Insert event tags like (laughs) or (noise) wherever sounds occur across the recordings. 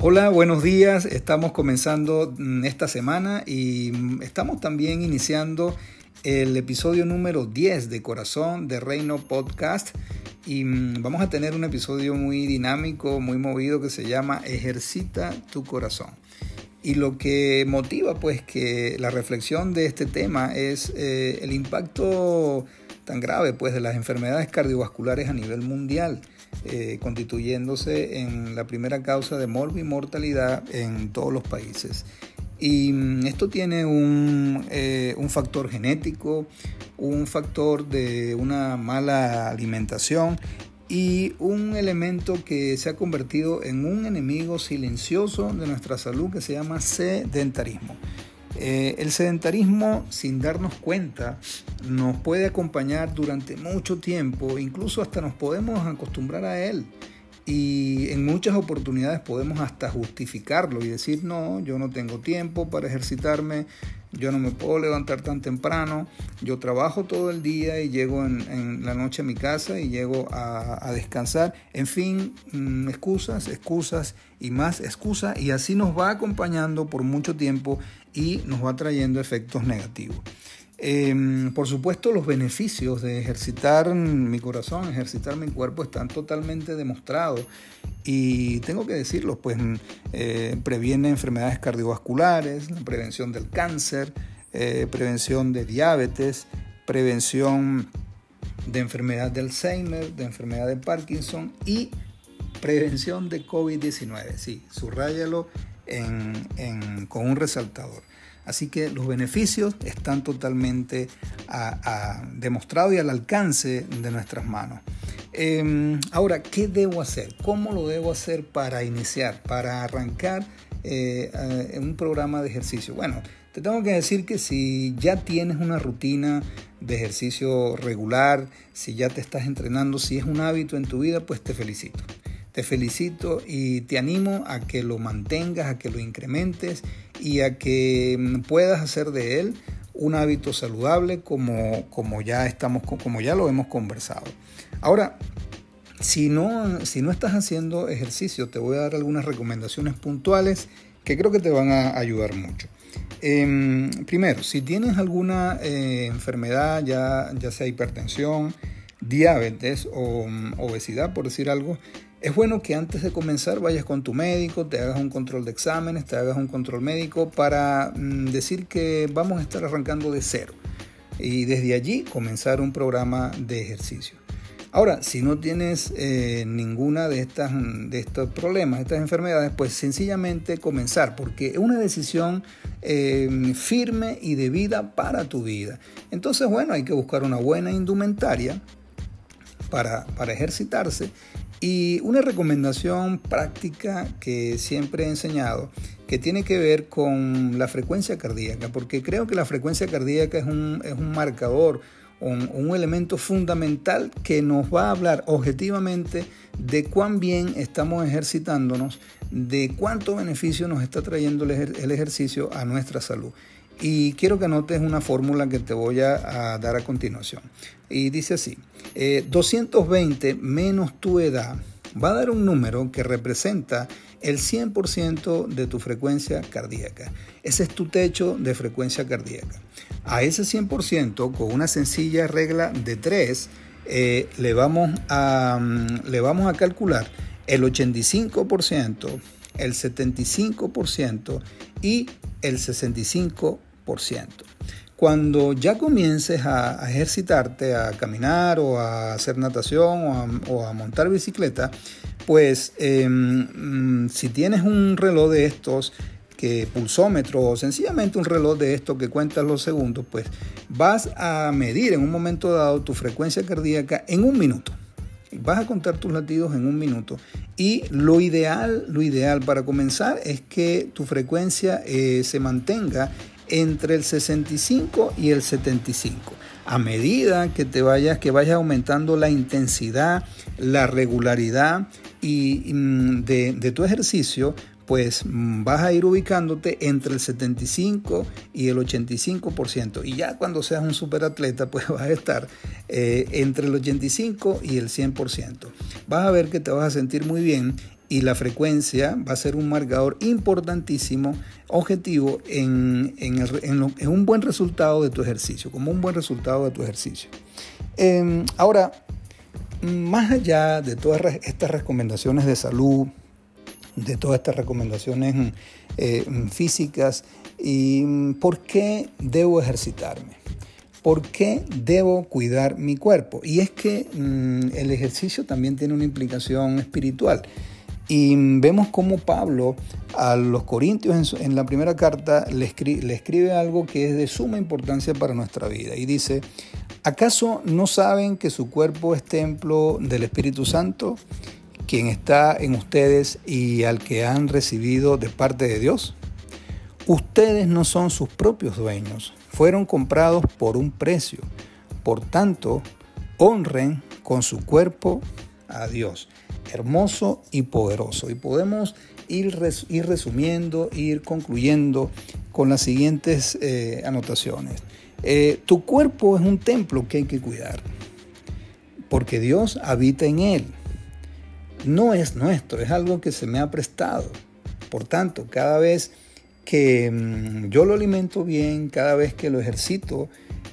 Hola, buenos días. Estamos comenzando mm, esta semana y mm, estamos también iniciando el episodio número 10 de Corazón de Reino Podcast. Y mm, vamos a tener un episodio muy dinámico, muy movido que se llama Ejercita tu corazón. Y lo que motiva pues que la reflexión de este tema es eh, el impacto tan grave pues de las enfermedades cardiovasculares a nivel mundial. Eh, constituyéndose en la primera causa de mortalidad en todos los países. Y mm, esto tiene un, eh, un, factor genético, un factor de una mala alimentación y un elemento que se ha convertido en un enemigo silencioso de nuestra salud que se llama sedentarismo. Eh, el sedentarismo, sin darnos cuenta, nos puede acompañar durante mucho tiempo, incluso hasta nos podemos acostumbrar a él. Y en muchas oportunidades podemos hasta justificarlo y decir, no, yo no tengo tiempo para ejercitarme, yo no me puedo levantar tan temprano, yo trabajo todo el día y llego en, la noche a mi casa y llego a, descansar. En fin, mm, excusas, excusas y más excusas y así nos va acompañando por mucho tiempo y nos va trayendo efectos negativos. Em, por supuesto, los beneficios de ejercitar mi corazón, ejercitar mi cuerpo están totalmente demostrados y tengo que decirlo, pues eh, previene enfermedades cardiovasculares, la prevención del cáncer, eh, prevención de diabetes, prevención de enfermedad de Alzheimer, de enfermedad de Parkinson y prevención de COVID-19. Sí, subrayalo con un resaltador. Así que los beneficios están totalmente demostrados y al alcance de nuestras manos. Em, ahora, ¿qué debo hacer? ¿Cómo lo debo hacer para iniciar, para arrancar eh, un programa de ejercicio? Bueno, te tengo que decir que si ya tienes una rutina de ejercicio regular, si ya te estás entrenando, si es un hábito en tu vida, pues te felicito. Te felicito y te animo a que lo mantengas, a que lo incrementes y a que mm, puedas hacer de él un hábito saludable como, como, ya, estamos, como ya lo hemos conversado. Ahora, si no, si no estás haciendo ejercicio, te voy a dar algunas recomendaciones puntuales que creo que te van a ayudar mucho. Em, primero, si tienes alguna eh, enfermedad, ya, ya sea hipertensión, diabetes o mm, obesidad, por decir algo, es bueno que antes de comenzar vayas con tu médico, te hagas un control de exámenes, te hagas un control médico para mm, decir que vamos a estar arrancando de cero y desde allí comenzar un programa de ejercicio. Ahora, si no tienes eh, ninguna de, estas, de estos problemas, estas enfermedades, pues sencillamente comenzar, porque es una decisión eh, firme y de vida para tu vida. Entonces, bueno, hay que buscar una buena indumentaria para, para ejercitarse y una recomendación práctica que siempre he enseñado, que tiene que ver con la frecuencia cardíaca, porque creo que la frecuencia cardíaca es un, es un marcador, un, un, elemento fundamental que nos va a hablar objetivamente de cuán bien estamos ejercitándonos, de cuánto beneficio nos está trayendo el ejercicio a nuestra salud. Y quiero que anotes una fórmula que te voy a, dar a continuación. Y dice así, 220 eh, menos tu edad va a dar un número que representa el 100% de tu frecuencia cardíaca. Ese es tu techo de frecuencia cardíaca. A ese 100%, con una sencilla regla de 3, eh, le, vamos a, mm, le vamos a calcular el 85%, el 75% y el 65%. Cuando ya comiences a, ejercitarte, a caminar o a hacer natación o a, montar bicicleta, pues em, mm, si tienes un reloj de estos que pulsómetro o sencillamente un reloj de estos que cuenta los segundos, pues vas a medir en un momento dado tu frecuencia cardíaca en un minuto. Vas a contar tus latidos en un minuto y lo ideal, lo ideal para comenzar es que tu frecuencia eh, se mantenga entre el 65 y el 75. A medida que te vayas, que vayas aumentando la intensidad, la regularidad y, mm, de, tu ejercicio, pues mm, vas a ir ubicándote entre el 75 y el 85%. Y ya cuando seas un superatleta, pues (laughs) vas a estar eh, entre el 85 y el 100%. Vas a ver que te vas a sentir muy bien y la frecuencia va a ser un marcador importantísimo, objetivo en, un buen resultado de tu ejercicio, como un buen resultado de tu ejercicio. Em, ahora, más allá de todas estas recomendaciones de salud, de todas estas recomendaciones eh, físicas, y ¿por qué debo ejercitarme? ¿Por qué debo cuidar mi cuerpo? Y es que mm, el ejercicio también tiene una implicación espiritual. Y vemos cómo Pablo a los Corintios en, la primera carta le, escribe algo que es de suma importancia para nuestra vida. Y dice, ¿acaso no saben que su cuerpo es templo del Espíritu Santo, quien está en ustedes y al que han recibido de parte de Dios? Ustedes no son sus propios dueños, fueron comprados por un precio. Por tanto, honren con su cuerpo a Dios hermoso y poderoso. Y podemos ir, ir resumiendo, ir concluyendo con las siguientes eh, anotaciones. Eh, tu cuerpo es un templo que hay que cuidar, porque Dios habita en él. No es nuestro, es algo que se me ha prestado. Por tanto, cada vez que mm, yo lo alimento bien, cada vez que lo ejercito,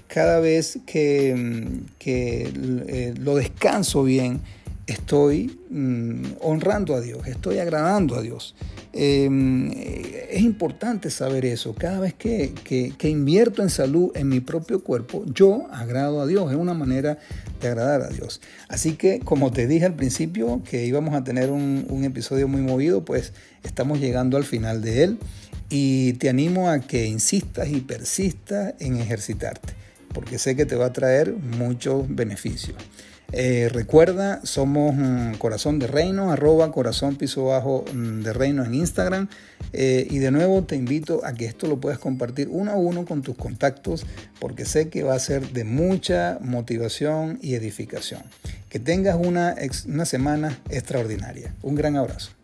cada vez que, mm, que eh, lo descanso bien, estoy mm, honrando a Dios, estoy agradando a Dios. Em, es importante saber eso. Cada vez que, invierto en salud en mi propio cuerpo, yo agrado a Dios. Es una manera de agradar a Dios. Así que, como te dije al principio, que íbamos a tener un, un episodio muy movido, pues estamos llegando al final de él. Y te animo a que insistas y persistas en ejercitarte, porque sé que te va a traer muchos beneficios. Eh, recuerda, somos Corazón de Reino, arroba corazón piso bajo mm, de Reino en Instagram. Eh, y de nuevo te invito a que esto lo puedas compartir uno a uno con tus contactos, porque sé que va a ser de mucha motivación y edificación. Que tengas una, una semana extraordinaria. Un gran abrazo.